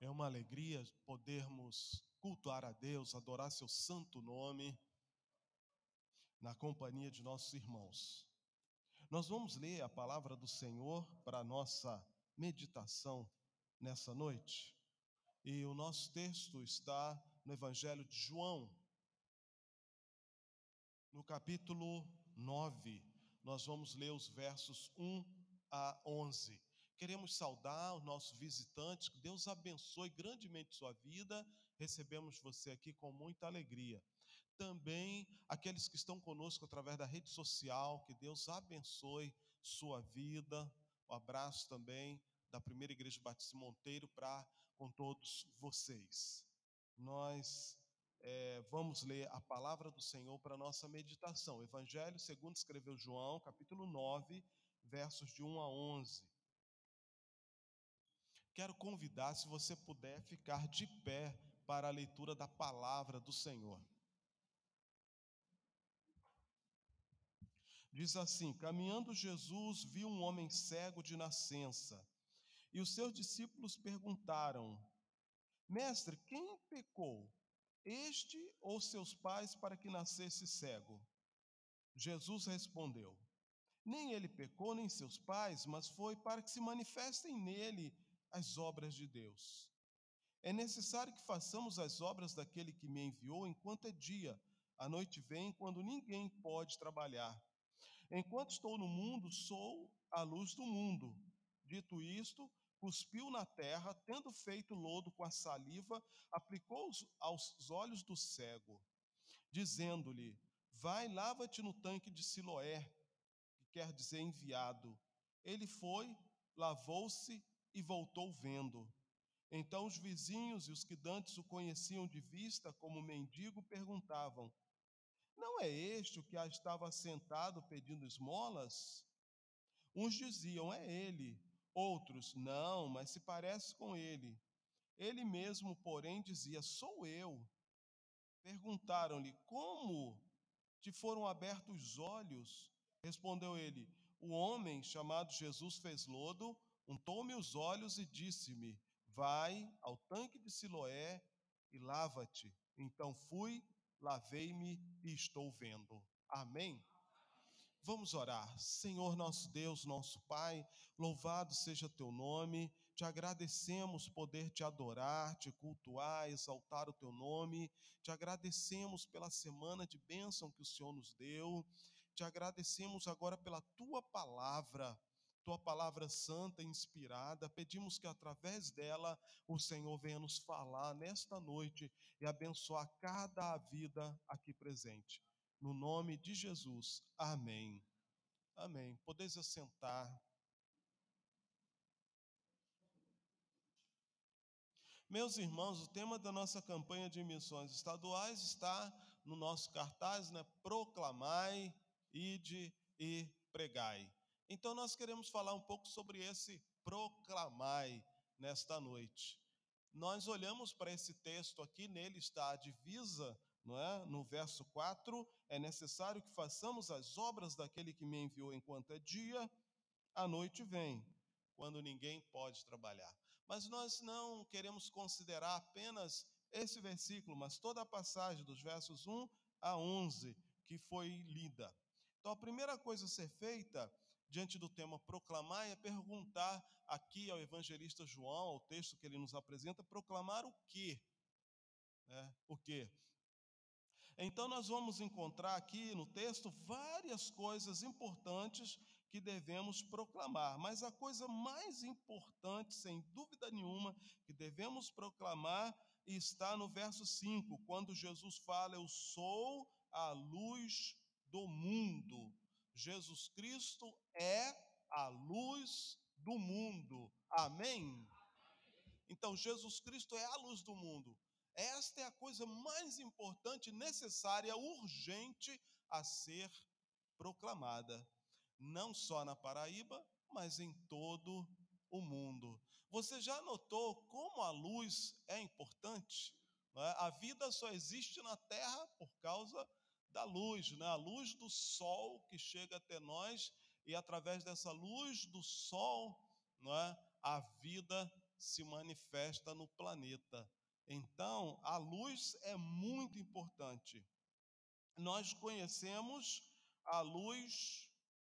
É uma alegria podermos cultuar a Deus, adorar seu santo nome, na companhia de nossos irmãos. Nós vamos ler a palavra do Senhor para a nossa meditação nessa noite. E o nosso texto está no Evangelho de João, no capítulo 9. Nós vamos ler os versos 1 a 11. Queremos saudar os nossos visitantes, que Deus abençoe grandemente sua vida. Recebemos você aqui com muita alegria. Também aqueles que estão conosco através da rede social, que Deus abençoe sua vida. Um abraço também da Primeira Igreja Batista Monteiro para com todos vocês. Nós é, vamos ler a palavra do Senhor para nossa meditação. Evangelho segundo escreveu João, capítulo 9, versos de 1 a 11. Quero convidar, se você puder, ficar de pé para a leitura da palavra do Senhor. Diz assim: Caminhando Jesus viu um homem cego de nascença, e os seus discípulos perguntaram: Mestre, quem pecou, este ou seus pais, para que nascesse cego? Jesus respondeu: Nem ele pecou, nem seus pais, mas foi para que se manifestem nele as obras de Deus. É necessário que façamos as obras daquele que me enviou enquanto é dia. A noite vem quando ninguém pode trabalhar. Enquanto estou no mundo, sou a luz do mundo. Dito isto, cuspiu na terra, tendo feito lodo com a saliva, aplicou aos olhos do cego, dizendo-lhe: Vai, lava-te no tanque de Siloé, que quer dizer enviado. Ele foi, lavou-se e voltou vendo. Então os vizinhos e os que dantes o conheciam de vista como mendigo perguntavam: Não é este o que estava sentado pedindo esmolas? Uns diziam: É ele. Outros: Não, mas se parece com ele. Ele mesmo, porém, dizia: Sou eu. Perguntaram-lhe: Como te foram abertos os olhos? Respondeu ele: O homem chamado Jesus fez lodo untou-me os olhos e disse-me: Vai ao tanque de Siloé e lava-te. Então fui, lavei-me e estou vendo. Amém. Vamos orar. Senhor nosso Deus, nosso Pai, louvado seja teu nome. Te agradecemos poder te adorar, te cultuar, exaltar o teu nome. Te agradecemos pela semana de bênção que o Senhor nos deu. Te agradecemos agora pela tua palavra tua palavra santa, inspirada. Pedimos que através dela o Senhor venha nos falar nesta noite e abençoar cada vida aqui presente. No nome de Jesus. Amém. Amém. Podeis assentar. Meus irmãos, o tema da nossa campanha de missões estaduais está no nosso cartaz, né? Proclamai, ide e pregai. Então nós queremos falar um pouco sobre esse proclamai nesta noite. Nós olhamos para esse texto aqui, nele está a divisa, não é? No verso 4, é necessário que façamos as obras daquele que me enviou enquanto é dia, a noite vem, quando ninguém pode trabalhar. Mas nós não queremos considerar apenas esse versículo, mas toda a passagem dos versos 1 a 11 que foi lida. Então a primeira coisa a ser feita diante do tema proclamar é perguntar aqui ao evangelista João, ao texto que ele nos apresenta, proclamar o quê? É, o quê? Então nós vamos encontrar aqui no texto várias coisas importantes que devemos proclamar, mas a coisa mais importante, sem dúvida nenhuma, que devemos proclamar está no verso 5, quando Jesus fala: Eu sou a luz do mundo. Jesus Cristo é a luz do mundo. Amém? Então, Jesus Cristo é a luz do mundo. Esta é a coisa mais importante, necessária, urgente a ser proclamada, não só na Paraíba, mas em todo o mundo. Você já notou como a luz é importante? É? A vida só existe na Terra por causa da luz, né? a luz do sol que chega até nós, e através dessa luz do sol, não é? a vida se manifesta no planeta. Então, a luz é muito importante. Nós conhecemos a luz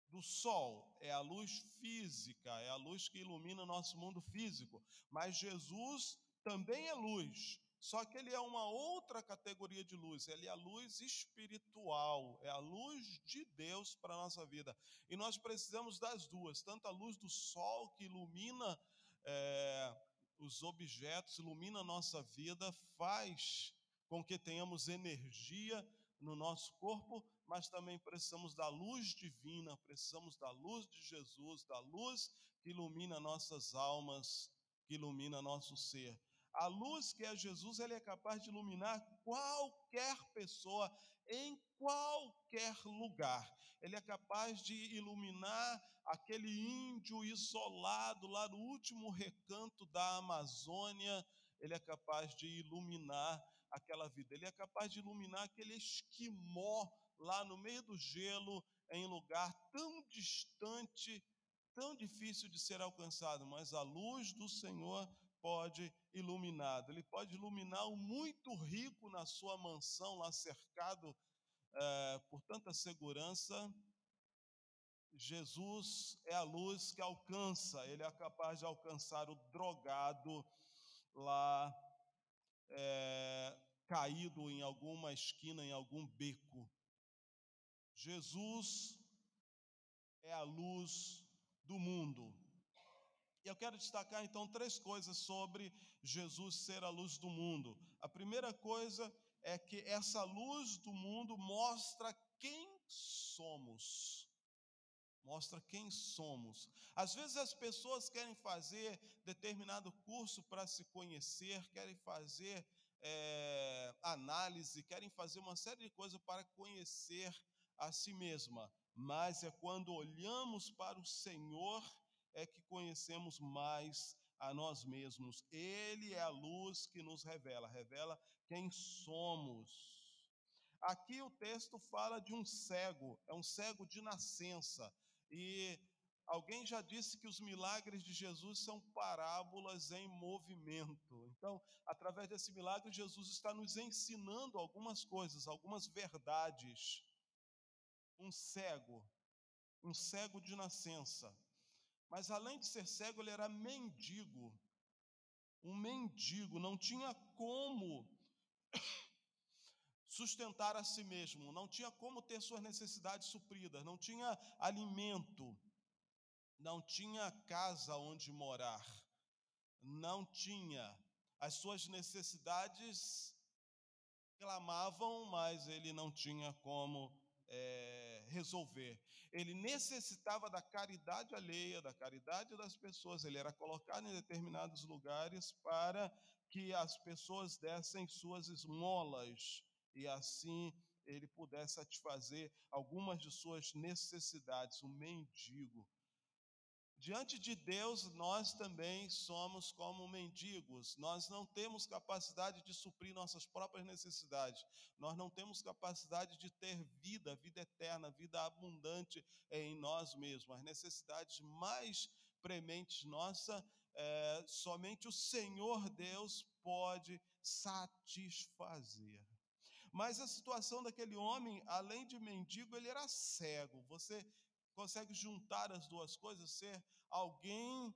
do sol, é a luz física, é a luz que ilumina o nosso mundo físico, mas Jesus também é luz, só que ele é uma outra categoria de luz, ele é a luz espiritual, é a luz de Deus para a nossa vida. E nós precisamos das duas, tanto a luz do sol que ilumina é, os objetos, ilumina a nossa vida, faz com que tenhamos energia no nosso corpo, mas também precisamos da luz divina, precisamos da luz de Jesus, da luz que ilumina nossas almas, que ilumina nosso ser. A luz que é Jesus, ele é capaz de iluminar qualquer pessoa em qualquer lugar. Ele é capaz de iluminar aquele índio isolado lá no último recanto da Amazônia. Ele é capaz de iluminar aquela vida. Ele é capaz de iluminar aquele esquimó lá no meio do gelo, em lugar tão distante, tão difícil de ser alcançado, mas a luz do Senhor pode iluminar. Ele pode iluminar o muito rico na sua mansão, lá cercado é, por tanta segurança. Jesus é a luz que alcança, ele é capaz de alcançar o drogado lá é, caído em alguma esquina, em algum beco. Jesus é a luz do mundo. E eu quero destacar então três coisas sobre Jesus ser a luz do mundo. A primeira coisa é que essa luz do mundo mostra quem somos. Mostra quem somos. Às vezes as pessoas querem fazer determinado curso para se conhecer, querem fazer é, análise, querem fazer uma série de coisas para conhecer a si mesma. Mas é quando olhamos para o Senhor é que conhecemos mais a nós mesmos. Ele é a luz que nos revela, revela quem somos. Aqui o texto fala de um cego, é um cego de nascença. E alguém já disse que os milagres de Jesus são parábolas em movimento. Então, através desse milagre, Jesus está nos ensinando algumas coisas, algumas verdades. Um cego, um cego de nascença. Mas além de ser cego, ele era mendigo. Um mendigo, não tinha como sustentar a si mesmo, não tinha como ter suas necessidades supridas, não tinha alimento, não tinha casa onde morar, não tinha. As suas necessidades clamavam, mas ele não tinha como é, resolver ele necessitava da caridade alheia, da caridade das pessoas, ele era colocado em determinados lugares para que as pessoas dessem suas esmolas e assim ele pudesse satisfazer algumas de suas necessidades, um mendigo. Diante de Deus, nós também somos como mendigos. Nós não temos capacidade de suprir nossas próprias necessidades. Nós não temos capacidade de ter vida, vida eterna, vida abundante em nós mesmos. As necessidades mais prementes nossa, é, somente o Senhor Deus pode satisfazer. Mas a situação daquele homem, além de mendigo, ele era cego. Você consegue juntar as duas coisas, ser alguém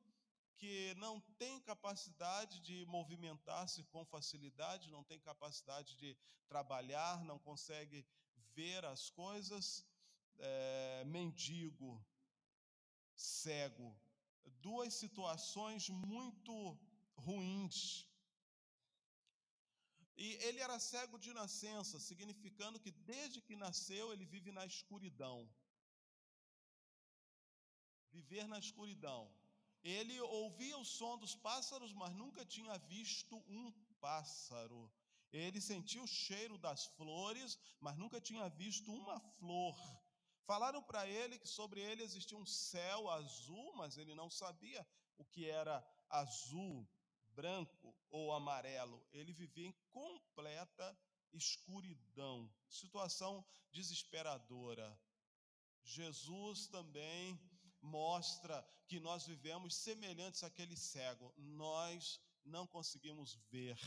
que não tem capacidade de movimentar-se com facilidade, não tem capacidade de trabalhar, não consegue ver as coisas, é, mendigo, cego. Duas situações muito ruins. E ele era cego de nascença, significando que desde que nasceu ele vive na escuridão viver na escuridão. Ele ouvia o som dos pássaros, mas nunca tinha visto um pássaro. Ele sentia o cheiro das flores, mas nunca tinha visto uma flor. Falaram para ele que sobre ele existia um céu azul, mas ele não sabia o que era azul, branco ou amarelo. Ele vivia em completa escuridão, situação desesperadora. Jesus também mostra que nós vivemos semelhantes àquele cego. Nós não conseguimos ver.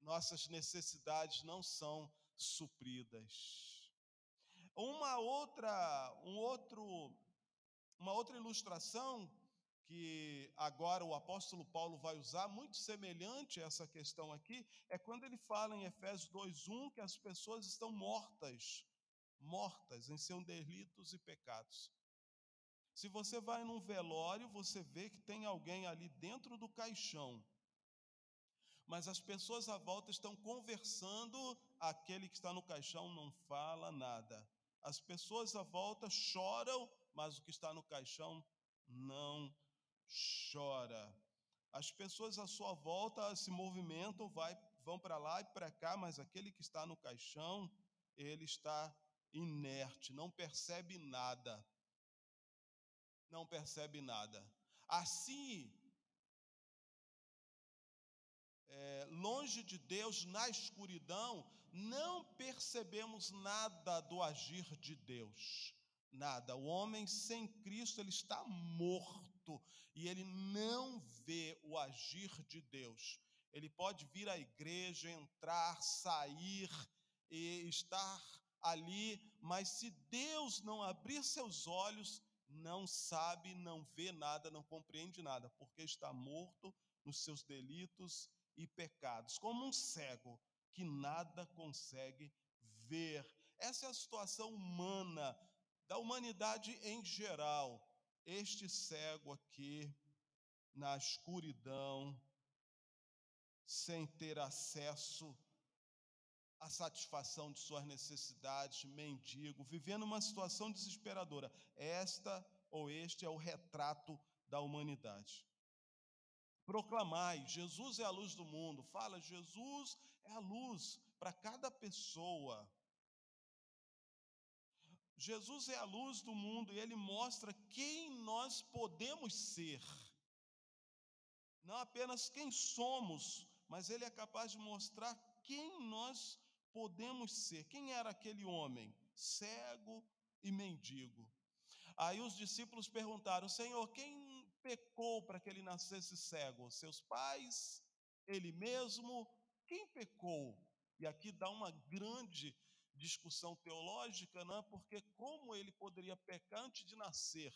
Nossas necessidades não são supridas. Uma outra, um outro, uma outra ilustração que agora o apóstolo Paulo vai usar, muito semelhante a essa questão aqui, é quando ele fala em Efésios 2:1 que as pessoas estão mortas, mortas em seus delitos e pecados. Se você vai num velório, você vê que tem alguém ali dentro do caixão. Mas as pessoas à volta estão conversando, aquele que está no caixão não fala nada. As pessoas à volta choram, mas o que está no caixão não chora. As pessoas à sua volta se movimentam, vai, vão para lá e para cá, mas aquele que está no caixão, ele está inerte, não percebe nada. Não percebe nada. Assim, é, longe de Deus, na escuridão, não percebemos nada do agir de Deus. Nada. O homem sem Cristo, ele está morto e ele não vê o agir de Deus. Ele pode vir à igreja, entrar, sair e estar ali, mas se Deus não abrir seus olhos, não sabe, não vê nada, não compreende nada, porque está morto nos seus delitos e pecados, como um cego que nada consegue ver. Essa é a situação humana, da humanidade em geral este cego aqui, na escuridão, sem ter acesso à satisfação de suas necessidades, mendigo, vivendo uma situação desesperadora. Esta ou este é o retrato da humanidade. Proclamai, Jesus é a luz do mundo. Fala, Jesus é a luz para cada pessoa. Jesus é a luz do mundo e ele mostra quem nós podemos ser. Não apenas quem somos, mas ele é capaz de mostrar quem nós podemos ser. Quem era aquele homem? Cego e mendigo. Aí os discípulos perguntaram: Senhor, quem pecou para que ele nascesse cego? Seus pais? Ele mesmo? Quem pecou? E aqui dá uma grande discussão teológica, não é? porque como ele poderia pecar antes de nascer?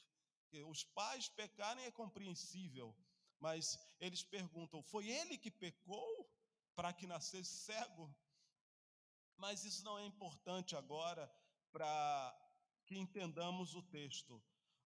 Os pais pecarem é compreensível, mas eles perguntam: foi ele que pecou para que nascesse cego? Mas isso não é importante agora para que entendamos o texto.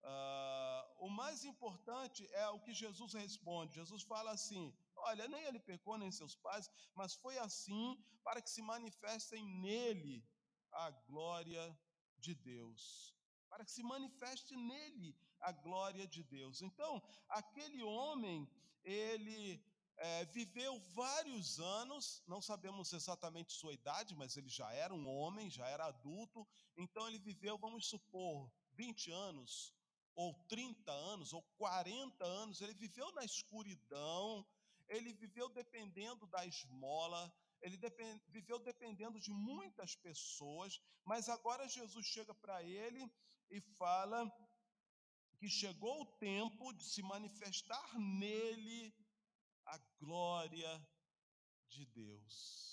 Uh, o mais importante é o que Jesus responde. Jesus fala assim: Olha, nem ele pecou, nem seus pais, mas foi assim para que se manifestem nele a glória de Deus, para que se manifeste nele a glória de Deus. Então, aquele homem, ele é, viveu vários anos, não sabemos exatamente sua idade, mas ele já era um homem, já era adulto, então ele viveu, vamos supor, 20 anos, ou 30 anos, ou 40 anos, ele viveu na escuridão, ele viveu dependendo da esmola, ele depend, viveu dependendo de muitas pessoas, mas agora Jesus chega para ele e fala que chegou o tempo de se manifestar nele a glória de Deus.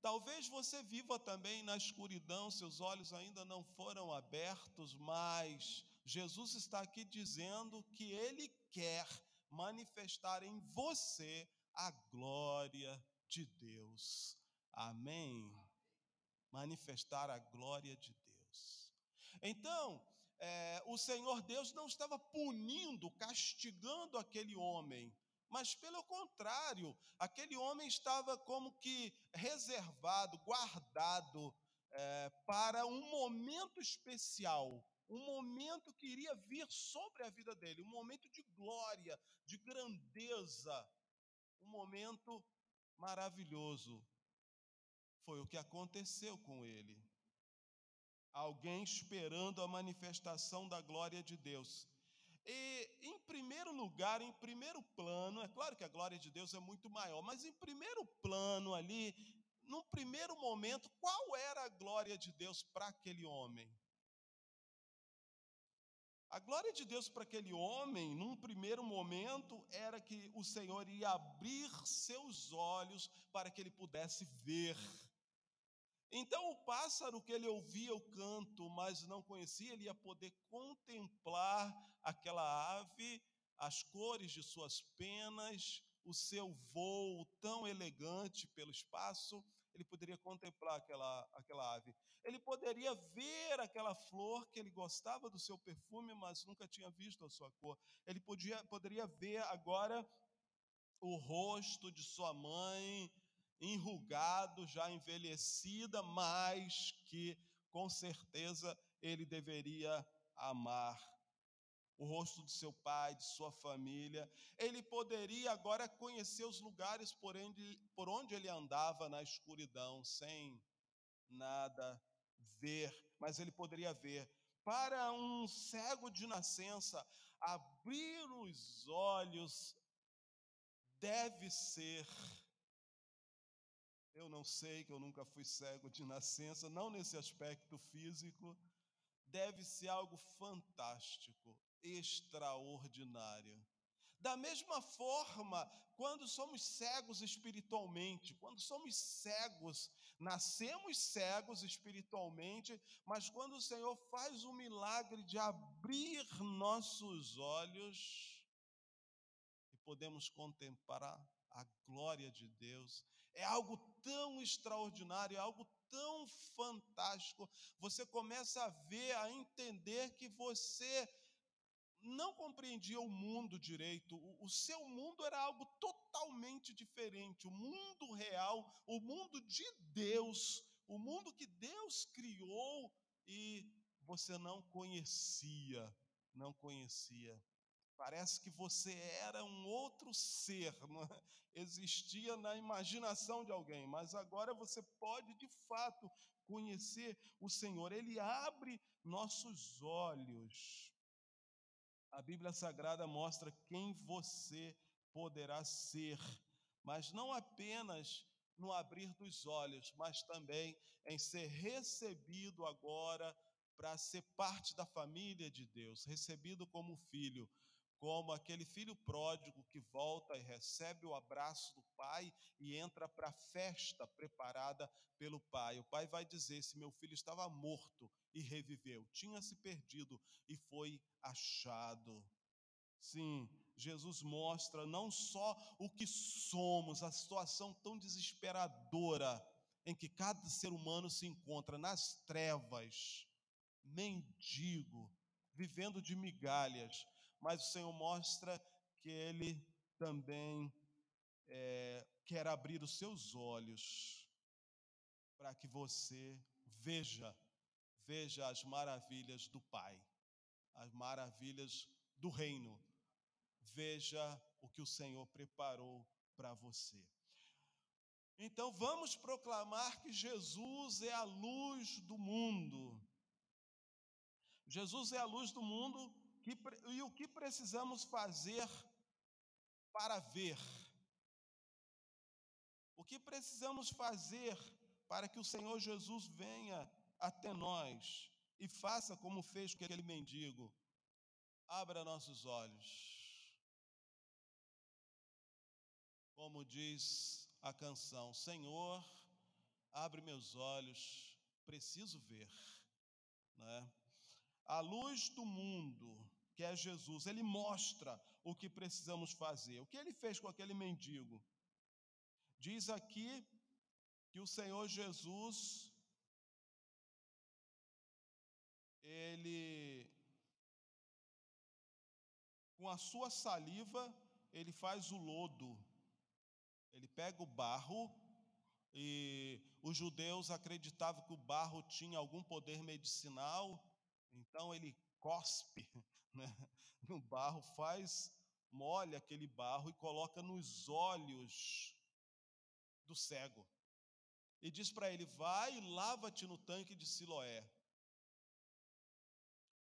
Talvez você viva também na escuridão, seus olhos ainda não foram abertos, mas Jesus está aqui dizendo que Ele quer manifestar em você a glória de Deus. Amém? Manifestar a glória de Deus. Então, é, o Senhor Deus não estava punindo, castigando aquele homem, mas pelo contrário, aquele homem estava como que reservado, guardado é, para um momento especial, um momento que iria vir sobre a vida dele, um momento de glória, de grandeza, um momento maravilhoso. Foi o que aconteceu com ele. Alguém esperando a manifestação da glória de Deus. E, em primeiro lugar, em primeiro plano, é claro que a glória de Deus é muito maior, mas em primeiro plano ali, no primeiro momento, qual era a glória de Deus para aquele homem? A glória de Deus para aquele homem, num primeiro momento, era que o Senhor ia abrir seus olhos para que ele pudesse ver. Então, o pássaro que ele ouvia o canto, mas não conhecia, ele ia poder contemplar aquela ave, as cores de suas penas, o seu voo tão elegante pelo espaço, ele poderia contemplar aquela, aquela ave. Ele poderia ver aquela flor que ele gostava do seu perfume, mas nunca tinha visto a sua cor. Ele podia, poderia ver agora o rosto de sua mãe, enrugado, já envelhecida, mas que com certeza ele deveria amar. O rosto de seu pai, de sua família. Ele poderia agora conhecer os lugares por onde, por onde ele andava na escuridão, sem nada ver, mas ele poderia ver. Para um cego de nascença, abrir os olhos deve ser eu não sei, que eu nunca fui cego de nascença, não nesse aspecto físico, deve ser algo fantástico, extraordinário. Da mesma forma, quando somos cegos espiritualmente, quando somos cegos, nascemos cegos espiritualmente, mas quando o Senhor faz o milagre de abrir nossos olhos e podemos contemplar a glória de Deus, é algo tão extraordinário, é algo tão fantástico. Você começa a ver, a entender que você não compreendia o mundo direito. O, seu mundo era algo totalmente diferente. O mundo real, o mundo de Deus, o mundo que Deus criou e você não conhecia, não conhecia. Parece que você era um outro ser, é? existia na imaginação de alguém, mas agora você pode de fato conhecer o Senhor. Ele abre nossos olhos. A Bíblia Sagrada mostra quem você poderá ser, mas não apenas no abrir dos olhos, mas também em ser recebido agora para ser parte da família de Deus, recebido como filho como aquele filho pródigo que volta e recebe o abraço do pai e entra para a festa preparada pelo pai. O pai vai dizer: Esse meu filho estava morto e reviveu, tinha se perdido e foi achado. Sim, Jesus mostra não só o que somos, a situação tão desesperadora em que cada ser humano se encontra nas trevas, mendigo, vivendo de migalhas, mas o Senhor mostra que Ele também é, quer abrir os seus olhos para que você veja, veja as maravilhas do Pai, as maravilhas do reino, veja o que o Senhor preparou para você. Então vamos proclamar que Jesus é a luz do mundo. Jesus é a luz do mundo o que precisamos fazer para ver? O que precisamos fazer para que o Senhor Jesus venha até nós e faça como fez com aquele mendigo? Abra nossos olhos. Como diz a canção, Senhor, abre meus olhos, preciso ver. Né? A luz do mundo que é Jesus, ele mostra o que precisamos fazer. O que ele fez com aquele mendigo? Diz aqui que o Senhor Jesus, ele, com a sua saliva, ele faz o lodo, ele pega o barro, e os judeus acreditavam que o barro tinha algum poder medicinal, então ele cospe né, no barro, faz, molha aquele barro e coloca nos olhos do cego. E diz para ele: Vai e lava-te no tanque de Siloé.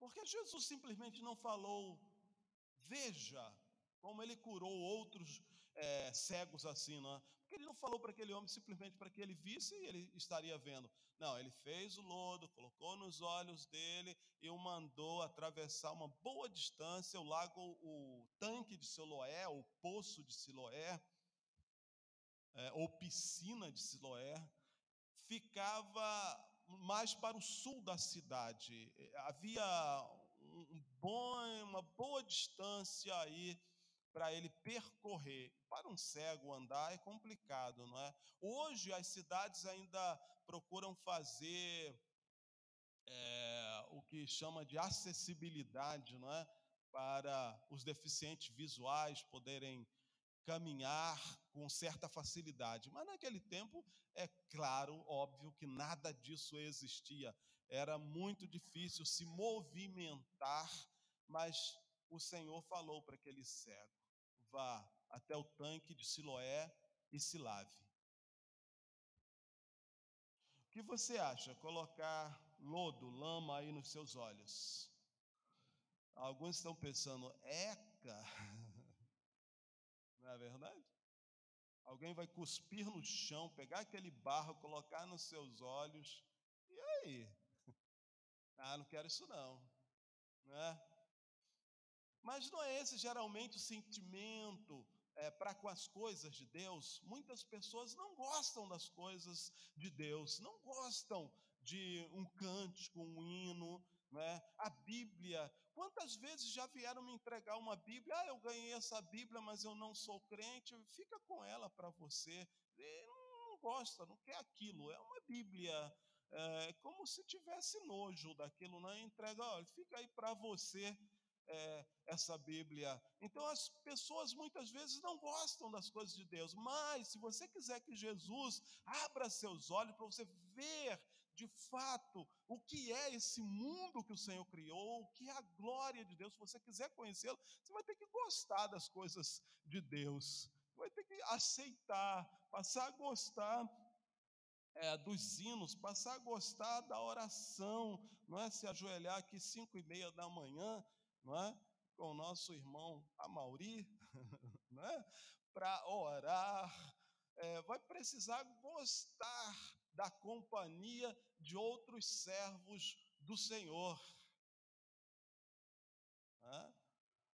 Porque Jesus simplesmente não falou, veja, como ele curou outros é, cegos assim, não é? Ele não falou para aquele homem simplesmente para que ele visse e ele estaria vendo. Não, ele fez o lodo, colocou nos olhos dele e o mandou atravessar uma boa distância o lago, o tanque de Siloé, o poço de Siloé, é, ou piscina de Siloé, ficava mais para o sul da cidade. Havia um bom, uma boa distância aí para ele percorrer. Para um cego andar é complicado, não é? Hoje as cidades ainda procuram fazer é, o que chama de acessibilidade, não é? Para os deficientes visuais poderem caminhar com certa facilidade. Mas naquele tempo, é claro, óbvio que nada disso existia. Era muito difícil se movimentar, mas o Senhor falou para aquele cego: vá até o tanque de Siloé e se lave. O que você acha? Colocar lodo, lama aí nos seus olhos. Alguns estão pensando, eca, não é verdade? Alguém vai cuspir no chão, pegar aquele barro, colocar nos seus olhos, e aí? Ah, não quero isso não, não é? Mas não é esse geralmente o sentimento é, para com as coisas de Deus? Muitas pessoas não gostam das coisas de Deus, não gostam de um cântico, um hino, né? a Bíblia. Quantas vezes já vieram me entregar uma Bíblia? Ah, eu ganhei essa Bíblia, mas eu não sou crente. Fica com ela para você. Não gosta, não quer aquilo. É uma Bíblia. É como se tivesse nojo daquilo, né? Entrega, olha, fica aí para você é, essa Bíblia. Então as pessoas muitas vezes não gostam das coisas de Deus, mas se você quiser que Jesus abra seus olhos para você ver de fato o que é esse mundo que o Senhor criou, o que é a glória de Deus, se você quiser conhecê-lo, você vai ter que gostar das coisas de Deus, vai ter que aceitar, passar a gostar é, dos hinos, passar a gostar da oração, não é se ajoelhar aqui cinco e meia da manhã não é? com o nosso irmão Amauri, é? para orar, é, vai precisar gostar da companhia de outros servos do Senhor. É?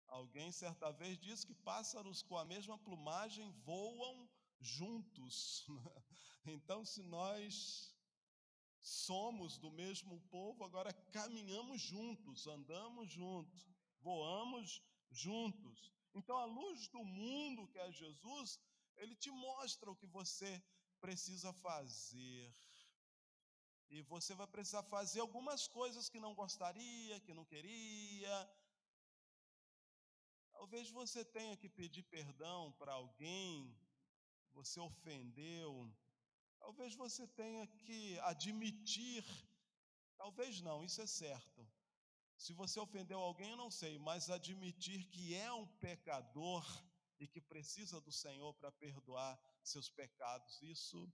Alguém certa vez disse que pássaros com a mesma plumagem voam juntos. Então, se nós somos do mesmo povo, agora caminhamos juntos, andamos juntos voamos juntos. Então, a luz do mundo, que é Jesus, ele te mostra o que você precisa fazer. E você vai precisar fazer algumas coisas que não gostaria, que não queria. Talvez você tenha que pedir perdão para alguém, você ofendeu. Talvez você tenha que admitir, talvez não, isso é certo. Se você ofendeu alguém, eu não sei, mas admitir que é um pecador e que precisa do Senhor para perdoar seus pecados, isso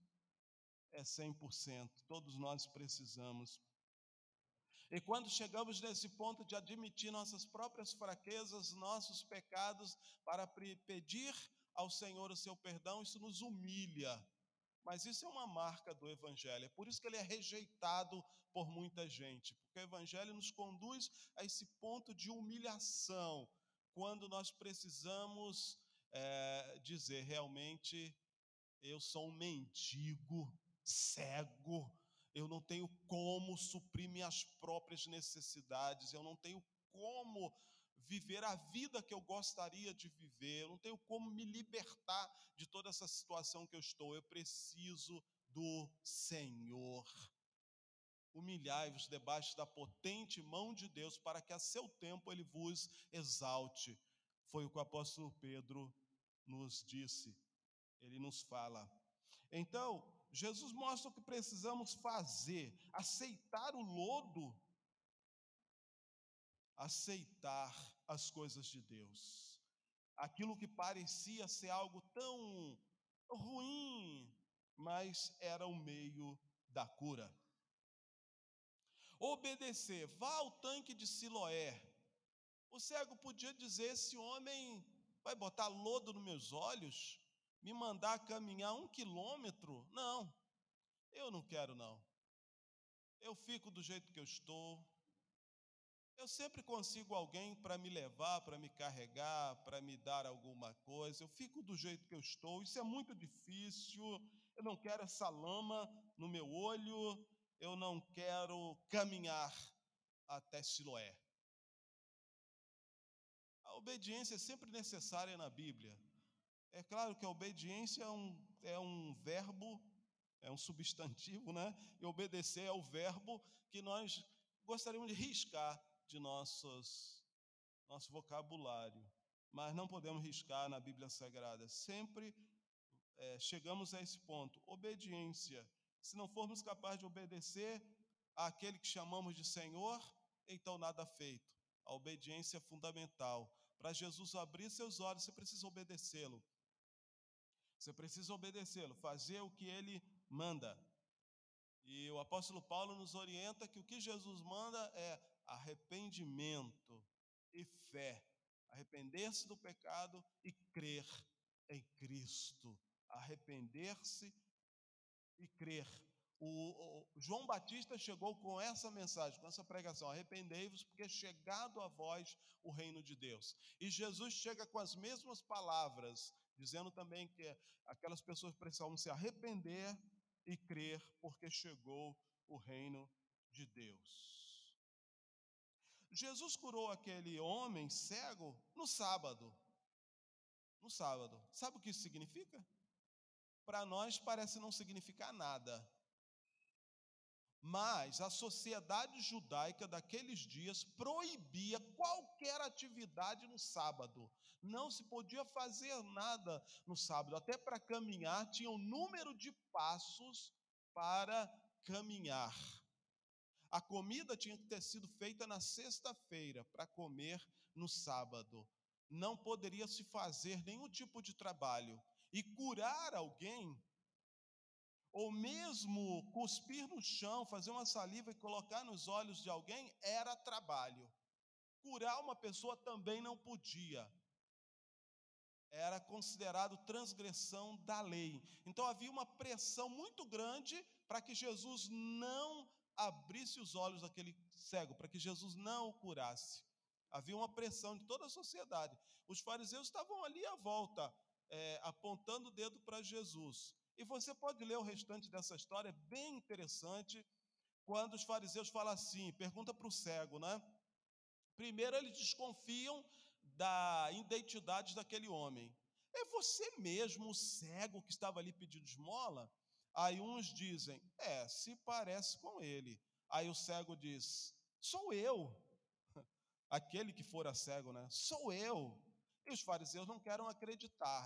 é 100%. Todos nós precisamos. E quando chegamos nesse ponto de admitir nossas próprias fraquezas, nossos pecados, para pedir ao Senhor o seu perdão, isso nos humilha. Mas isso é uma marca do Evangelho, é por isso que ele é rejeitado por muita gente, porque o Evangelho nos conduz a esse ponto de humilhação, quando nós precisamos é, dizer realmente: eu sou um mendigo, cego, eu não tenho como suprir minhas próprias necessidades, eu não tenho como viver a vida que eu gostaria de viver, eu não tenho como me libertar de toda essa situação que eu estou, eu preciso do Senhor. Humilhai-vos debaixo da potente mão de Deus, para que a seu tempo ele vos exalte. Foi o que o apóstolo Pedro nos disse, ele nos fala. Então, Jesus mostra o que precisamos fazer, aceitar o lodo, aceitar as coisas de Deus. Aquilo que parecia ser algo tão ruim, mas era o meio da cura. Obedecer, vá ao tanque de Siloé. O cego podia dizer: esse homem vai botar lodo nos meus olhos, me mandar caminhar um quilômetro? Não, eu não quero, não. Eu fico do jeito que eu estou. Eu sempre consigo alguém para me levar, para me carregar, para me dar alguma coisa. Eu fico do jeito que eu estou. Isso é muito difícil. Eu não quero essa lama no meu olho. Eu não quero caminhar até Siloé. A obediência é sempre necessária na Bíblia. É claro que a obediência é um, é um verbo, é um substantivo, né? E obedecer é o verbo que nós gostaríamos de riscar de nossos, nosso vocabulário. Mas não podemos riscar na Bíblia Sagrada. Sempre é, chegamos a esse ponto. Obediência. Se não formos capazes de obedecer àquele que chamamos de Senhor, então nada feito. A obediência é fundamental. Para Jesus abrir seus olhos, você precisa obedecê-lo. Você precisa obedecê-lo, fazer o que ele manda. E o apóstolo Paulo nos orienta que o que Jesus manda é arrependimento e fé. Arrepender-se do pecado e crer em Cristo. Arrepender-se e crer. O, o, João Batista chegou com essa mensagem, com essa pregação: arrependei-vos, porque é chegado a vós o reino de Deus. E Jesus chega com as mesmas palavras, dizendo também que aquelas pessoas precisavam se arrepender e crer, porque chegou o reino de Deus. Jesus curou aquele homem cego no sábado. No sábado. Sabe o que isso significa? Para nós parece não significar nada. Mas a sociedade judaica daqueles dias proibia qualquer atividade no sábado. Não se podia fazer nada no sábado. Até para caminhar, tinha um número de passos para caminhar. A comida tinha que ter sido feita na sexta-feira para comer no sábado. Não poderia se fazer nenhum tipo de trabalho. E curar alguém ou mesmo cuspir no chão, fazer uma saliva e colocar nos olhos de alguém, era trabalho. Curar uma pessoa também não podia. Era considerado transgressão da lei. Então havia uma pressão muito grande para que Jesus não abrisse os olhos daquele cego, para que Jesus não o curasse. Havia uma pressão de toda a sociedade. Os fariseus estavam ali à volta, é, apontando o dedo para Jesus. E você pode ler o restante dessa história, é bem interessante, quando os fariseus falam assim, pergunta para o cego, né? Primeiro eles desconfiam da identidade daquele homem. É você mesmo, o cego que estava ali pedindo esmola? Aí uns dizem, é, se parece com ele. Aí o cego diz, sou eu. Aquele que fora cego, né? Sou eu. E os fariseus não querem acreditar.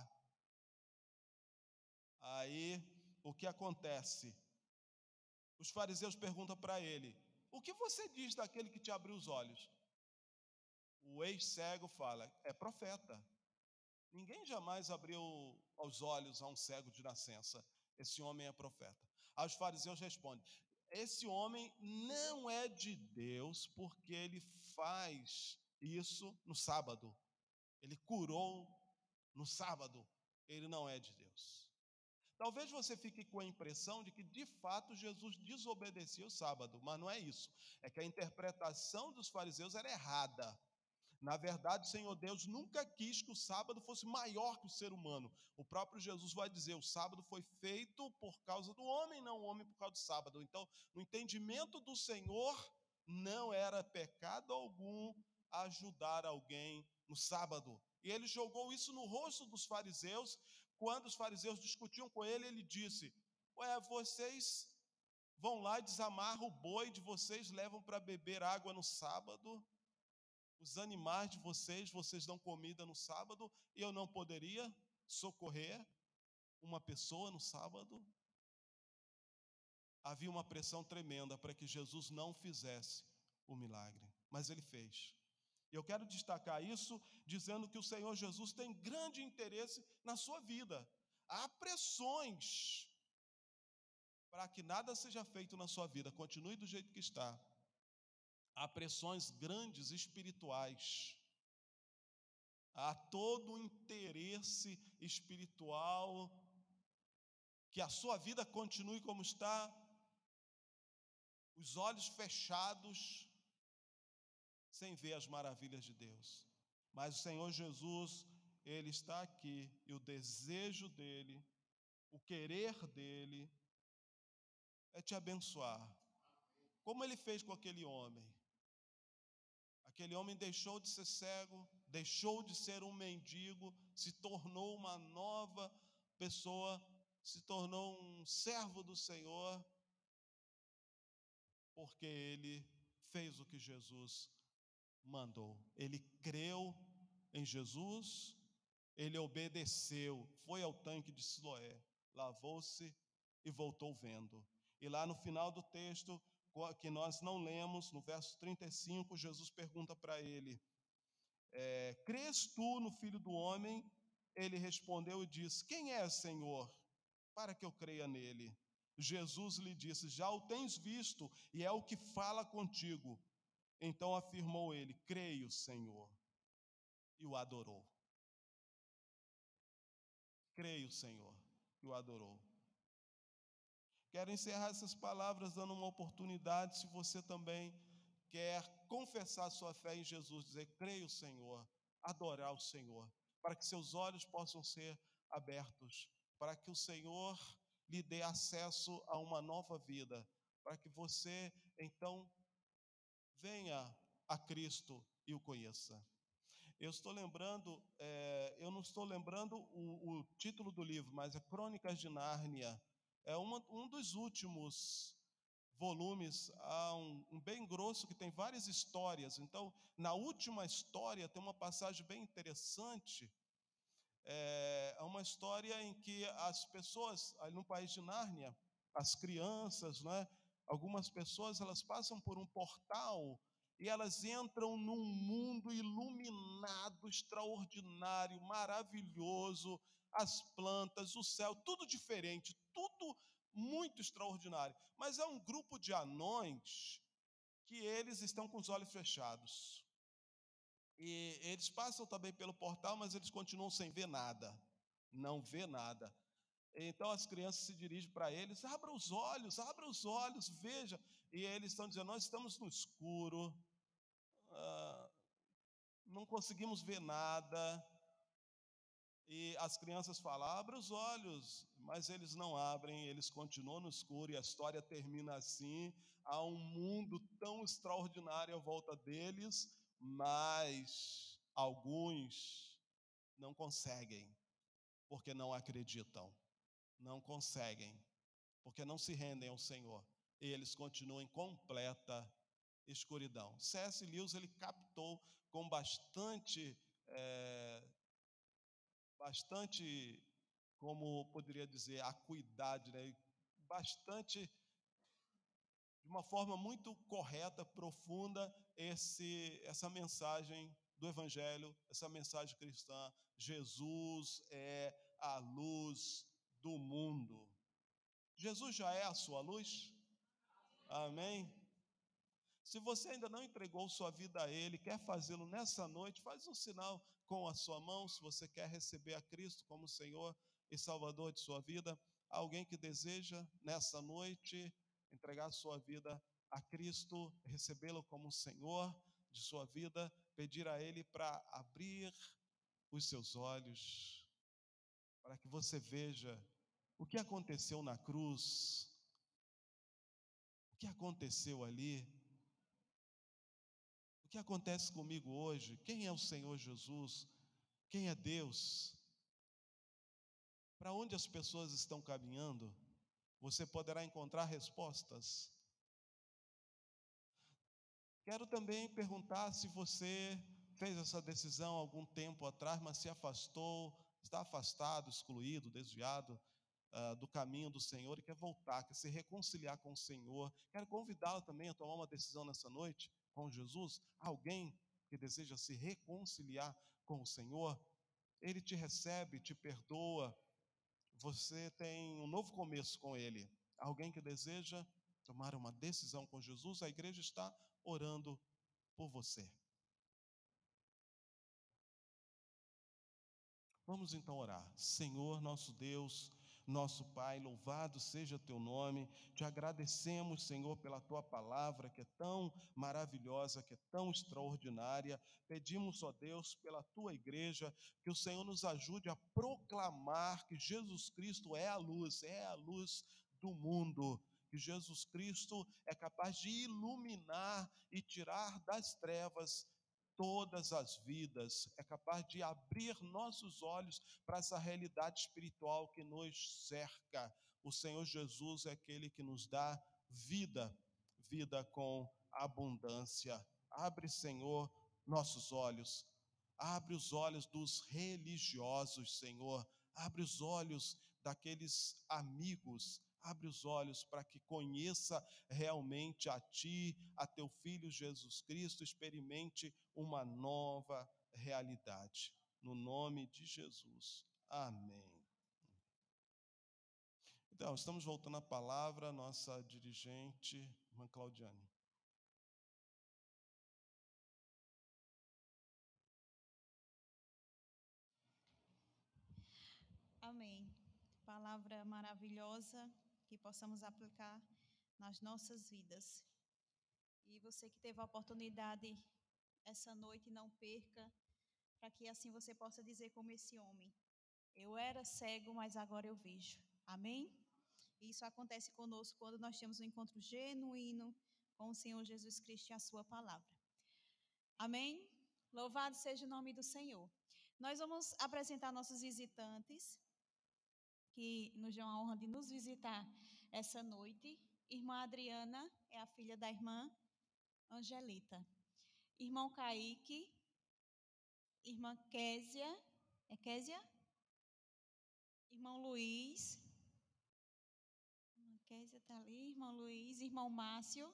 Aí, o que acontece? Os fariseus perguntam para ele: O que você diz daquele que te abriu os olhos? O ex-cego fala: É profeta. Ninguém jamais abriu os olhos a um cego de nascença. Esse homem é profeta. Aí os fariseus respondem: Esse homem não é de Deus, porque ele faz isso no sábado. Ele curou no sábado. Ele não é de Deus. Talvez você fique com a impressão de que de fato Jesus desobedecia o sábado, mas não é isso. É que a interpretação dos fariseus era errada. Na verdade, o Senhor Deus nunca quis que o sábado fosse maior que o ser humano. O próprio Jesus vai dizer: o sábado foi feito por causa do homem, não o homem por causa do sábado. Então, no entendimento do Senhor, não era pecado algum ajudar alguém no sábado. E ele jogou isso no rosto dos fariseus, quando os fariseus discutiam com ele, ele disse: Ué, vocês vão lá e desamarram o boi de vocês, levam para beber água no sábado. Os animais de vocês, vocês dão comida no sábado, e eu não poderia socorrer uma pessoa no sábado? Havia uma pressão tremenda para que Jesus não fizesse o milagre, mas ele fez. Eu quero destacar isso dizendo que o Senhor Jesus tem grande interesse na sua vida. Há pressões para que nada seja feito na sua vida, continue do jeito que está. Há pressões grandes espirituais. Há todo o interesse espiritual que a sua vida continue como está, os olhos fechados, sem ver as maravilhas de Deus. Mas o Senhor Jesus, Ele está aqui e o desejo dEle, o querer dEle, é te abençoar. Como Ele fez com aquele homem. Aquele homem deixou de ser cego, deixou de ser um mendigo, se tornou uma nova pessoa, se tornou um servo do Senhor, porque ele fez o que Jesus mandou. Ele creu em Jesus, ele obedeceu, foi ao tanque de Siloé, lavou-se e voltou vendo. E lá no final do texto, que nós não lemos, no verso 35, Jesus pergunta para ele: é, Crês tu no filho do homem? Ele respondeu e disse: Quem é, Senhor, para que eu creia nele? Jesus lhe disse: Já o tens visto, e é o que fala contigo. Então afirmou ele: Creio, Senhor, e o adorou. Creio, Senhor, e o adorou. Quero encerrar essas palavras dando uma oportunidade, se você também quer confessar sua fé em Jesus, dizer: Creio, Senhor, adorar o Senhor, para que seus olhos possam ser abertos, para que o Senhor lhe dê acesso a uma nova vida, para que você então venha a Cristo e o conheça. Eu estou lembrando, é, eu não estou lembrando o, o, título do livro, mas é Crônicas de Nárnia. É uma, um dos últimos volumes, há um, um, bem grosso que tem várias histórias. Então, na última história tem uma passagem bem interessante. É, é uma história em que as pessoas, ali no país de Nárnia, as crianças, né, algumas pessoas, elas passam por um portal e elas entram num mundo iluminado, extraordinário, maravilhoso, as plantas, o céu, tudo diferente, muito extraordinário. Mas é um grupo de anões que eles estão com os olhos fechados. E eles passam também pelo portal, mas eles continuam sem ver nada. Não vê nada. Então as crianças se dirigem para eles: abra os olhos, abra os olhos, veja. E eles estão dizendo: nós estamos no escuro, ah, não conseguimos ver nada. E as crianças falam: abra os olhos, mas eles não abrem, eles continuam no escuro e a história termina assim. Há um mundo tão extraordinário à volta deles, mas alguns não conseguem, porque não acreditam não conseguem, porque não se rendem ao Senhor. E eles continuam em completa escuridão. C.S. Lewis ele captou com bastante, é, bastante, como poderia dizer, acuidade, né? bastante, de uma forma muito correta, profunda, esse, essa mensagem do Evangelho, essa mensagem cristã. Jesus é a luz do mundo. Jesus já é a sua luz? Amém? Se você ainda não entregou sua vida a Ele, quer fazê-lo nessa noite, faz um sinal com a sua mão, se você quer receber a Cristo como Senhor e Salvador de sua vida. Alguém que deseja nessa noite entregar sua vida a Cristo, recebê-lo como Senhor de sua vida, pedir a Ele para abrir os seus olhos, para que você veja o que aconteceu na cruz, o que aconteceu ali, o que acontece comigo hoje, quem é o Senhor Jesus, quem é Deus, para onde as pessoas estão caminhando, você poderá encontrar respostas. Quero também perguntar se você fez essa decisão algum tempo atrás, mas se afastou, está afastado, excluído, desviado uh, do caminho do Senhor e quer voltar, quer se reconciliar com o Senhor. Quero convidá-lo também a tomar uma decisão nessa noite com Jesus. Alguém que deseja se reconciliar com o Senhor, ele te recebe, te perdoa. Você tem um novo começo com ele. Alguém que deseja tomar uma decisão com Jesus, a igreja está orando por você. Vamos então orar. Senhor, nosso Deus, nosso Pai, louvado seja teu nome. Te agradecemos, Senhor, pela tua palavra que é tão maravilhosa, que é tão extraordinária. Pedimos, ó Deus, pela tua igreja, que o Senhor nos ajude a proclamar que Jesus Cristo é a luz, é a luz do mundo. Que Jesus Cristo é capaz de iluminar e tirar das trevas todas as vidas, é capaz de abrir nossos olhos para essa realidade espiritual que nos cerca. O Senhor Jesus é aquele que nos dá vida, vida com abundância. Abre, Senhor, nossos olhos. Abre os olhos dos religiosos, Senhor. Abre os olhos daqueles amigos Abre os olhos para que conheça realmente a Ti, a Teu Filho Jesus Cristo, experimente uma nova realidade. No nome de Jesus. Amém. Então, estamos voltando à palavra, nossa dirigente, irmã Claudiane. Amém. Palavra maravilhosa que possamos aplicar nas nossas vidas. E você que teve a oportunidade essa noite, não perca, para que assim você possa dizer como esse homem: Eu era cego, mas agora eu vejo. Amém? Isso acontece conosco quando nós temos um encontro genuíno com o Senhor Jesus Cristo e a Sua palavra. Amém? Louvado seja o nome do Senhor. Nós vamos apresentar nossos visitantes que nos deu a honra de nos visitar essa noite. Irmã Adriana é a filha da irmã Angelita. Irmão Kaique, irmã Késia, é Késia? Irmão Luiz, irmã Késia está ali, irmão Luiz, irmão Márcio,